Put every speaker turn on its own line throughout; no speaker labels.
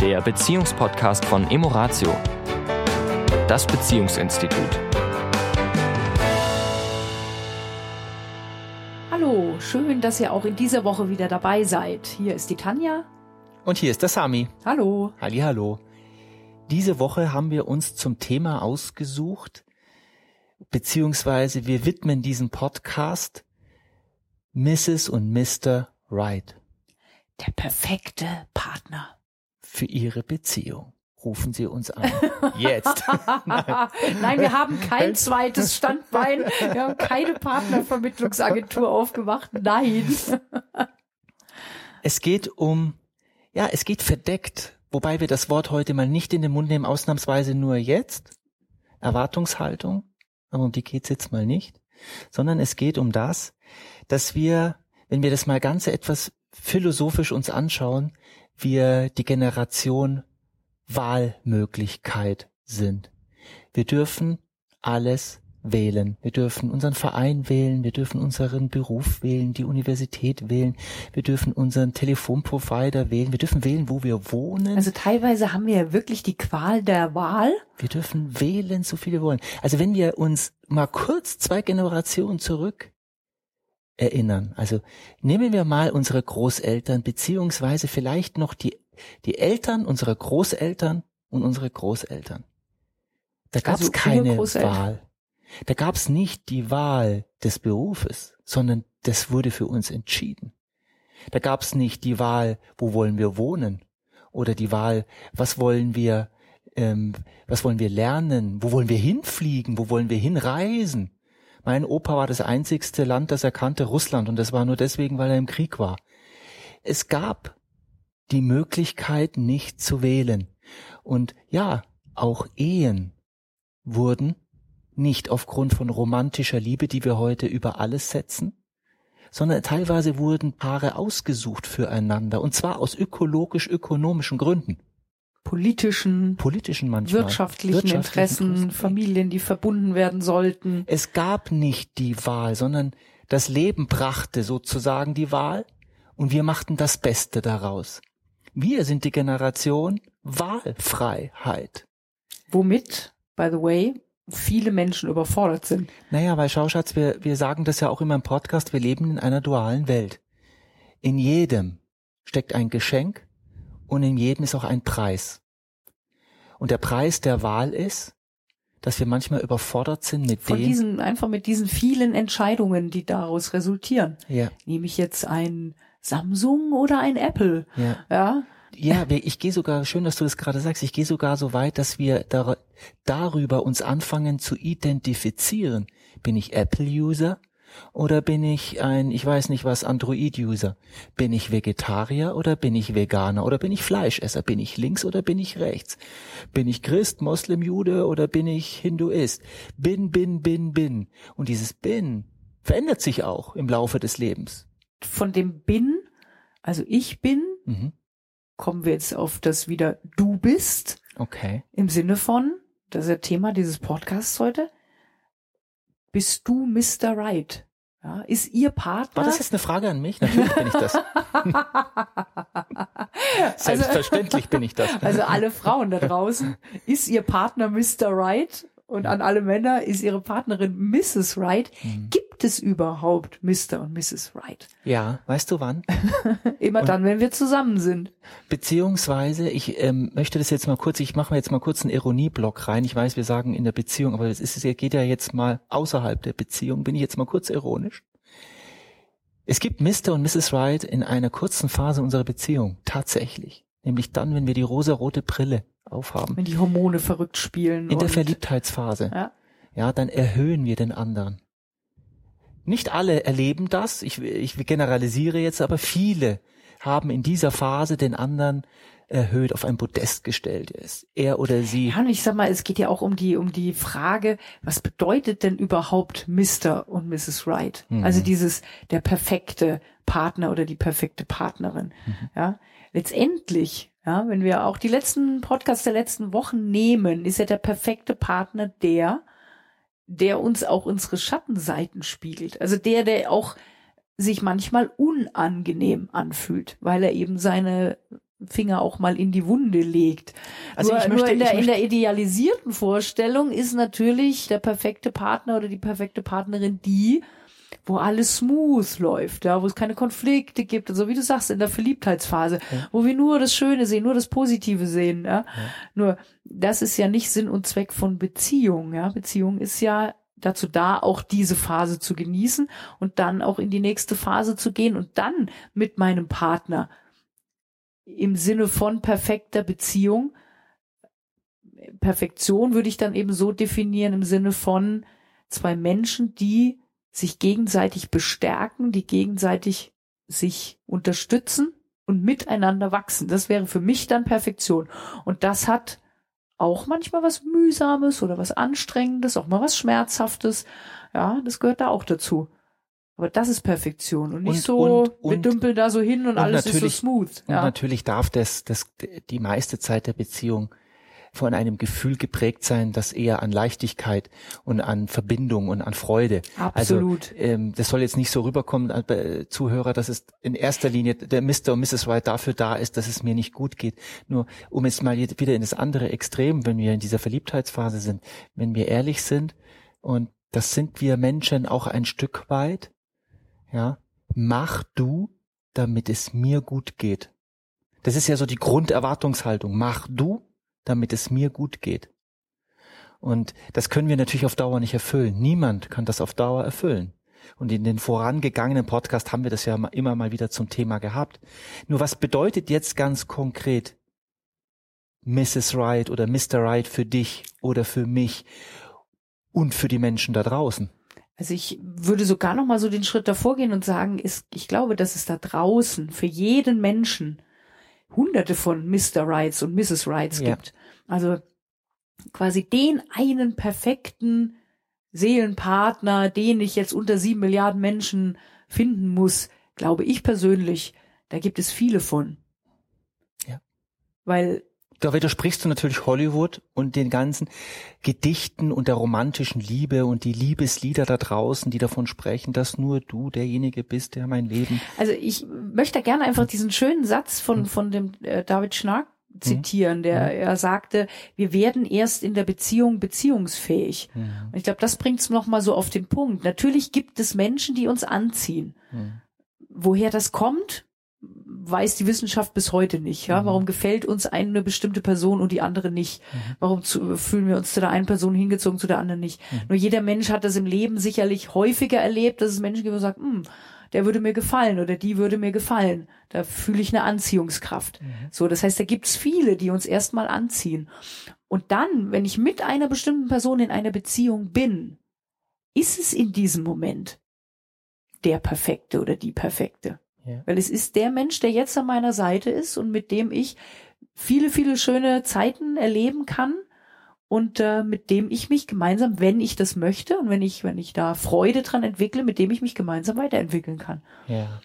der Beziehungspodcast von Emoratio, das Beziehungsinstitut.
Hallo, schön, dass ihr auch in dieser Woche wieder dabei seid. Hier ist die Tanja.
Und hier ist der Sami.
Hallo.
Hallo. Diese Woche haben wir uns zum Thema ausgesucht, beziehungsweise wir widmen diesen Podcast Mrs. und Mr. Right.
Der perfekte Partner.
Für Ihre Beziehung. Rufen Sie uns an. Jetzt.
Nein. Nein, wir haben kein zweites Standbein. Wir haben keine Partnervermittlungsagentur aufgemacht. Nein.
Es geht um, ja, es geht verdeckt, wobei wir das Wort heute mal nicht in den Mund nehmen, ausnahmsweise nur jetzt. Erwartungshaltung, aber um die geht's jetzt mal nicht, sondern es geht um das, dass wir, wenn wir das mal ganz etwas philosophisch uns anschauen, wir die Generation Wahlmöglichkeit sind. Wir dürfen alles wählen. Wir dürfen unseren Verein wählen, wir dürfen unseren Beruf wählen, die Universität wählen, wir dürfen unseren Telefonprovider wählen, wir dürfen wählen, wo wir wohnen.
Also teilweise haben wir ja wirklich die Qual der Wahl.
Wir dürfen wählen, so viele wollen. Also wenn wir uns mal kurz zwei Generationen zurück erinnern. Also nehmen wir mal unsere Großeltern, beziehungsweise vielleicht noch die, die Eltern unserer Großeltern und unsere Großeltern. Da gab es
Also
keine. Wahl. Da gab es nicht die Wahl des Berufes, sondern das wurde für uns entschieden. Da gab es nicht die Wahl, wo wollen wir wohnen oder die Wahl, was wollen wir, ähm, was wollen wir lernen, wo wollen wir hinfliegen, wo wollen wir hinreisen. Mein Opa war das einzigste Land, das er kannte, Russland, und das war nur deswegen, weil er im Krieg war. Es gab die Möglichkeit, nicht zu wählen. Und ja, auch Ehen wurden nicht aufgrund von romantischer Liebe, die wir heute über alles setzen, sondern teilweise wurden Paare ausgesucht füreinander, und zwar aus ökologisch-ökonomischen Gründen,
Politischen,
politischen manchmal.
wirtschaftlichen
wirtschaftlichen
Interessen,
Interessen.
Familien, die verbunden werden sollten.
Es gab nicht die Wahl, sondern das Leben brachte sozusagen die Wahl und wir machten das Beste daraus. Wir sind die Generation Wahlfreiheit.
Womit, by the way, viele Menschen überfordert sind.
Naja, weil schau, Schatz, wir, wir sagen das ja auch immer im Podcast, wir leben in einer dualen Welt. In jedem steckt ein Geschenk und in jedem ist auch ein Preis. Und der Preis der Wahl ist, dass wir manchmal überfordert sind mit
Von
dem.
diesen, einfach mit diesen vielen Entscheidungen, die daraus resultieren.
ja,
Nehme ich jetzt ein Samsung oder ein Apple?
ja.
Ja.
Ja, ich gehe sogar, schön, dass du das gerade sagst, ich gehe sogar so weit, dass wir dar darüber uns anfangen zu identifizieren. Bin ich Apple-User oder bin ich ein, ich weiß nicht was, Android-User? Bin ich Vegetarier oder bin ich Veganer oder bin ich Fleischesser? Bin ich links oder bin ich rechts? Bin ich Christ, Moslem, Jude oder bin ich Hinduist? Bin, bin, bin, bin. Und dieses Bin verändert sich auch im Laufe des Lebens.
Von dem bin, also ich bin,
Mhm.
kommen wir jetzt auf das wieder du bist,
Okay.
im Sinne von, das ist ja Thema dieses Podcasts heute, bist du Mr. Right? Ja, ist ihr Partner?
War das jetzt eine Frage an mich? Natürlich bin ich das. Selbstverständlich bin ich das.
Also alle Frauen da draußen, ist ihr Partner Mr. Right? Und an alle Männer ist ihre Partnerin Mrs. Right.
Mhm.
Gibt es überhaupt Mr. und Mrs. Right?
Ja, weißt du wann?
Immer
Und-
dann, wenn wir zusammen sind.
Beziehungsweise, ich ähm, möchte das jetzt mal kurz, ich mache mir jetzt mal kurz einen Ironieblock rein. Ich weiß, wir sagen in der Beziehung, aber es ist, es geht ja jetzt mal außerhalb der Beziehung. Bin ich jetzt mal kurz ironisch? Es gibt Mr. und Mrs. Right in einer kurzen Phase unserer Beziehung. Tatsächlich. Nämlich dann, wenn wir die rosarote Brille aufhaben.
Wenn die Hormone verrückt spielen.
In der Verliebtheitsphase.
Ja.
ja, dann erhöhen wir den anderen. Nicht alle erleben das, ich, ich generalisiere jetzt, aber viele haben in dieser Phase den anderen erhöht auf ein Podest gestellt ist. Er oder sie.
Ja, und ich sag mal, es geht ja auch um die, um die Frage, was bedeutet denn überhaupt Mr. und Mrs. Right?
Mhm.
Also dieses, der perfekte Partner oder die perfekte Partnerin.
Mhm.
Ja, letztendlich, ja, wenn wir auch die letzten Podcasts der letzten Wochen nehmen, ist ja der perfekte Partner der, der uns auch unsere Schattenseiten spiegelt. Also der, der auch sich manchmal unangenehm anfühlt, weil er eben seine Finger auch mal in die Wunde legt.
Also
nur,
ich möchte,
nur in, der,
ich
in
möchte,
der idealisierten Vorstellung ist natürlich der perfekte Partner oder die perfekte Partnerin die, wo alles smooth läuft, ja, wo es keine Konflikte gibt und so wie du sagst in der Verliebtheitsphase,
Ja.
wo wir nur das Schöne sehen, nur das Positive sehen, ja. Nur das ist ja nicht Sinn und Zweck von Beziehung, ja. Beziehung ist ja dazu da, auch diese Phase zu genießen und dann auch in die nächste Phase zu gehen und dann mit meinem Partner im Sinne von perfekter Beziehung. Perfektion würde ich dann eben so definieren im Sinne von zwei Menschen, die sich gegenseitig bestärken, die gegenseitig sich unterstützen und miteinander wachsen. Das wäre für mich dann Perfektion. Und das hat auch manchmal was Mühsames oder was Anstrengendes, auch mal was Schmerzhaftes. Ja, das gehört da auch dazu. Aber das ist Perfektion und nicht
Und-
so,
und-
wir
und-
dümpeln da so hin und,
und
alles ist so smooth.
Und
Ja.
natürlich darf das, das die meiste Zeit der Beziehung von einem Gefühl geprägt sein, das eher an Leichtigkeit und an Verbindung und an Freude.
Absolut.
Also ähm, das soll jetzt nicht so rüberkommen, äh, Zuhörer, dass es in erster Linie der Mr. und Mrs. White dafür da ist, dass es mir nicht gut geht. Nur um jetzt mal wieder in das andere Extrem, wenn wir in dieser Verliebtheitsphase sind, wenn wir ehrlich sind und das sind wir Menschen auch ein Stück weit, ja, mach du, damit es mir gut geht. Das ist ja so die Grunderwartungshaltung. Mach du, damit es mir gut geht. Und das können wir natürlich auf Dauer nicht erfüllen. Niemand kann das auf Dauer erfüllen. Und in den vorangegangenen Podcast haben wir das ja immer mal wieder zum Thema gehabt. Nur was bedeutet jetzt ganz konkret Mrs. Right oder Mr. Right für dich oder für mich und für die Menschen da draußen?
Also ich würde sogar noch mal so den Schritt davor gehen und sagen, ist, ich glaube, dass es da draußen für jeden Menschen hunderte von Mr. Rights und Mrs. Rights
Ja.
gibt. Also quasi den einen perfekten Seelenpartner, den ich jetzt unter sieben Milliarden Menschen finden muss, glaube ich persönlich, da gibt es viele von.
Ja.
Weil
Da widersprichst du natürlich Hollywood und den ganzen Gedichten und der romantischen Liebe und die Liebeslieder da draußen, die davon sprechen, dass nur du derjenige bist, der mein Leben.
Also ich möchte gerne einfach diesen schönen Satz von, von dem äh, David Schnark zitieren, der er sagte, wir werden erst in der Beziehung beziehungsfähig. Und ich glaube, das bringt es nochmal so auf den Punkt. Natürlich gibt es Menschen, die uns anziehen. Woher das kommt, weiß die Wissenschaft bis heute nicht. Ja?
Mhm.
Warum gefällt uns eine bestimmte Person und die andere nicht?
Mhm.
Warum zu, fühlen wir uns zu der einen Person hingezogen, zu der anderen nicht?
Mhm.
Nur jeder Mensch hat das im Leben sicherlich häufiger erlebt, dass es Menschen gibt, die sagen, hm, der würde mir gefallen oder die würde mir gefallen. Da fühle ich eine Anziehungskraft. So, das heißt, da gibt's viele, die uns erstmal anziehen. Und dann, wenn ich mit einer bestimmten Person in einer Beziehung bin, ist es in diesem Moment der Perfekte oder die Perfekte.
Ja.
Weil es ist der Mensch, der jetzt an meiner Seite ist und mit dem ich viele, viele schöne Zeiten erleben kann und äh, mit dem ich mich gemeinsam, wenn ich das möchte und wenn ich, wenn ich da Freude dran entwickle, mit dem ich mich gemeinsam weiterentwickeln kann.
Ja.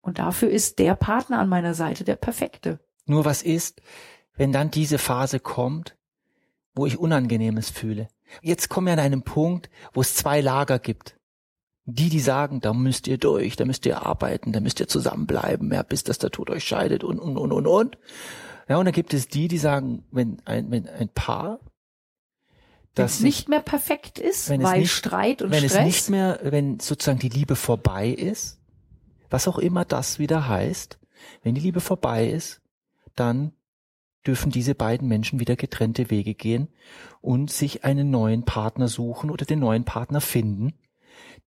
Und dafür ist der Partner an meiner Seite der perfekte.
Nur was ist, wenn dann diese Phase kommt, wo ich Unangenehmes fühle? Jetzt kommen wir an einen Punkt, wo es zwei Lager gibt. Die, die sagen, da müsst ihr durch, da müsst ihr arbeiten, da müsst ihr zusammenbleiben, ja, bis das der Tod euch scheidet und, und, und, und, und. Ja, und dann gibt es die, die sagen, wenn ein, wenn ein Paar,
Wenn
das sich-
nicht mehr perfekt ist,
wenn es
weil
nicht-
Streit und
wenn
Stress.
es nicht mehr, wenn sozusagen die Liebe vorbei ist, was auch immer das wieder heißt, wenn die Liebe vorbei ist, dann dürfen diese beiden Menschen wieder getrennte Wege gehen und sich einen neuen Partner suchen oder den neuen Partner finden,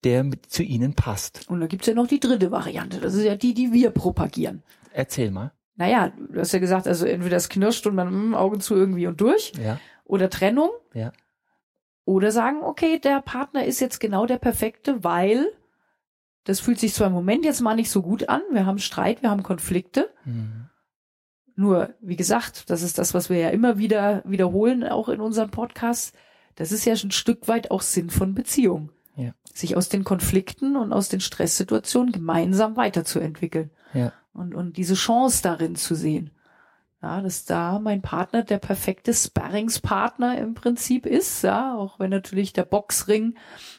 der mit zu ihnen passt.
und da gibt's ja noch die dritte Variante. Das ist ja die, die wir propagieren.
Erzähl mal.
Naja, du hast ja gesagt, also entweder es knirscht und man hm, Augen zu irgendwie und durch
Ja,
oder Trennung.
ja.
Oder sagen, okay, der Partner ist jetzt genau der perfekte, weil das fühlt sich zwar im Moment jetzt mal nicht so gut an. Wir haben Streit, wir haben Konflikte.
Mhm.
Nur, wie gesagt, das ist das, was wir ja immer wieder wiederholen, auch in unseren Podcasts. Das ist ja ein Stück weit auch Sinn von Beziehung.
Ja.
Sich aus den Konflikten und aus den Stresssituationen gemeinsam weiterzuentwickeln.
Ja.
Und, und diese Chance darin zu sehen. Ja, dass da mein Partner der perfekte Sparringspartner im Prinzip ist, ja, auch wenn natürlich der Boxring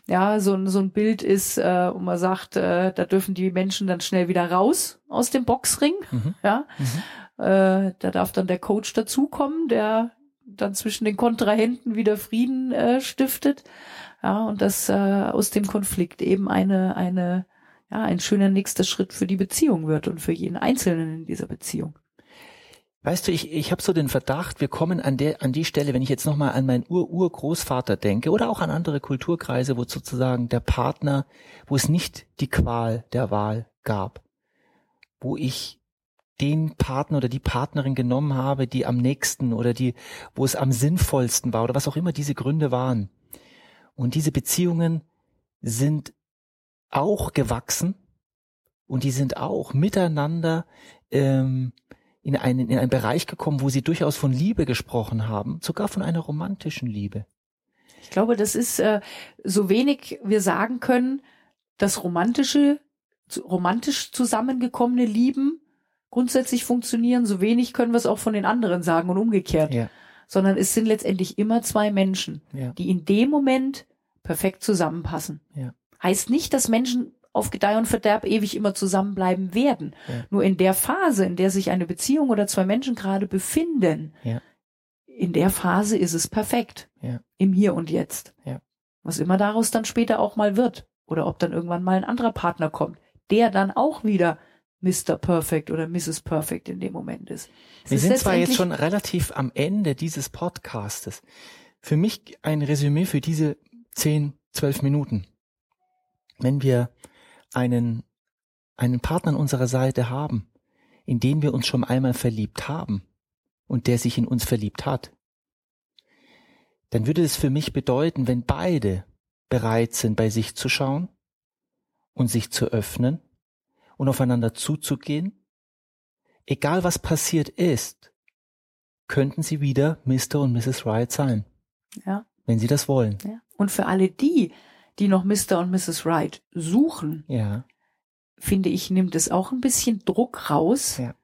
ja so ein so ein Bild ist, äh, wo man sagt, äh, da dürfen die Menschen dann schnell wieder raus aus dem Boxring,
Mhm.
ja,
Mhm.
äh, da darf dann der Coach dazukommen, der dann zwischen den Kontrahenten wieder Frieden äh, stiftet, ja, und dass äh, aus dem Konflikt eben eine eine ja ein schöner nächster Schritt für die Beziehung wird und für jeden Einzelnen in dieser Beziehung.
Weißt du, ich, ich habe so den Verdacht, wir kommen an der an die Stelle, wenn ich jetzt nochmal an meinen Ur-Urgroßvater denke oder auch an andere Kulturkreise, wo sozusagen der Partner, wo es nicht die Qual der Wahl gab, wo ich den Partner oder die Partnerin genommen habe, die am nächsten oder die, wo es am sinnvollsten war oder was auch immer diese Gründe waren. Und diese Beziehungen sind auch gewachsen und die sind auch miteinander ähm, in einen, in einen Bereich gekommen, wo sie durchaus von Liebe gesprochen haben, sogar von einer romantischen Liebe.
Ich glaube, das ist äh, so wenig wir sagen können, dass romantische, romantisch zusammengekommene Lieben grundsätzlich funktionieren, so wenig können wir es auch von den anderen sagen und umgekehrt.
Ja.
Sondern es sind letztendlich immer zwei Menschen,
Ja.
die in dem Moment perfekt zusammenpassen.
Ja.
Heißt nicht, dass Menschen auf Gedeih und Verderb ewig immer zusammenbleiben werden.
Ja.
Nur in der Phase, in der sich eine Beziehung oder zwei Menschen gerade befinden, in der Phase ist es perfekt. Im Hier und Jetzt. Was immer daraus dann später auch mal wird. Oder ob dann irgendwann mal ein anderer Partner kommt, der dann auch wieder Mr. Perfect oder Mrs. Perfect in dem Moment ist. Es
Wir
ist
sind zwar jetzt schon relativ am Ende dieses Podcastes. Für mich ein Resümee für diese 10, 12 Minuten. Wenn wir einen, einen Partner an unserer Seite haben, in den wir uns schon einmal verliebt haben und der sich in uns verliebt hat, dann würde es für mich bedeuten, wenn beide bereit sind, bei sich zu schauen und sich zu öffnen und aufeinander zuzugehen, egal was passiert ist, könnten sie wieder Mr. und Mrs. Wright sein,
Ja.
wenn sie das wollen.
Ja. Und für alle die, die noch Mr. und Mrs. Wright suchen,
Ja,
finde ich, nimmt es auch ein bisschen Druck raus.
Ja.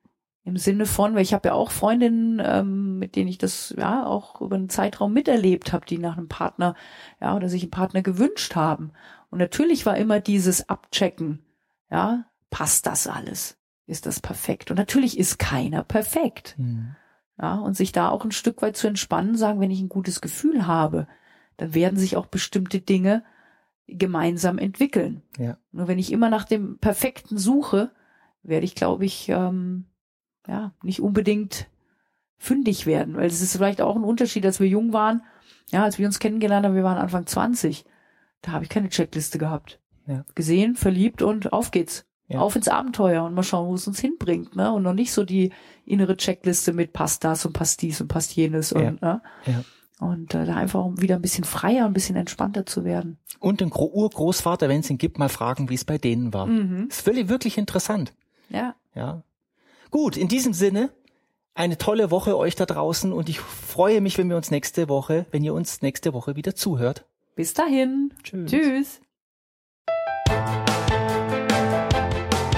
Im Sinne von, weil ich habe ja auch Freundinnen, ähm, mit denen ich das ja auch über einen Zeitraum miterlebt habe, die nach einem Partner, ja, oder sich einen Partner gewünscht haben. Und natürlich war immer dieses Abchecken, ja, passt das alles? Ist das perfekt? Und natürlich ist keiner perfekt.
Hm.
Ja, und sich da auch ein Stück weit zu entspannen, sagen, wenn ich ein gutes Gefühl habe, dann werden sich auch bestimmte Dinge gemeinsam entwickeln.
Ja.
Nur wenn ich immer nach dem Perfekten suche, werde ich, glaube ich, ähm, ja, nicht unbedingt fündig werden, weil es ist vielleicht auch ein Unterschied, als wir jung waren. Ja, als wir uns kennengelernt haben, wir waren Anfang 20. Da habe ich keine Checkliste gehabt.
Ja.
Gesehen, verliebt und auf geht's.
Ja.
Auf ins Abenteuer und mal schauen, wo es uns hinbringt, ne? Und noch nicht so die innere Checkliste mit passt das und passt dies und passt jenes
Ja.
und, ne?
Ja.
Und äh, da einfach um wieder ein bisschen freier, ein bisschen entspannter zu werden.
Und den Gro Urgroßvater, wenn es ihn gibt, mal fragen, wie es bei denen war.
Mhm.
Ist wirklich, wirklich interessant.
Ja.
Ja. Gut, in diesem Sinne, eine tolle Woche euch da draußen und ich freue mich, wenn wir uns nächste Woche, wenn ihr uns nächste Woche wieder zuhört.
Bis dahin.
Tschüss.
Tschüss.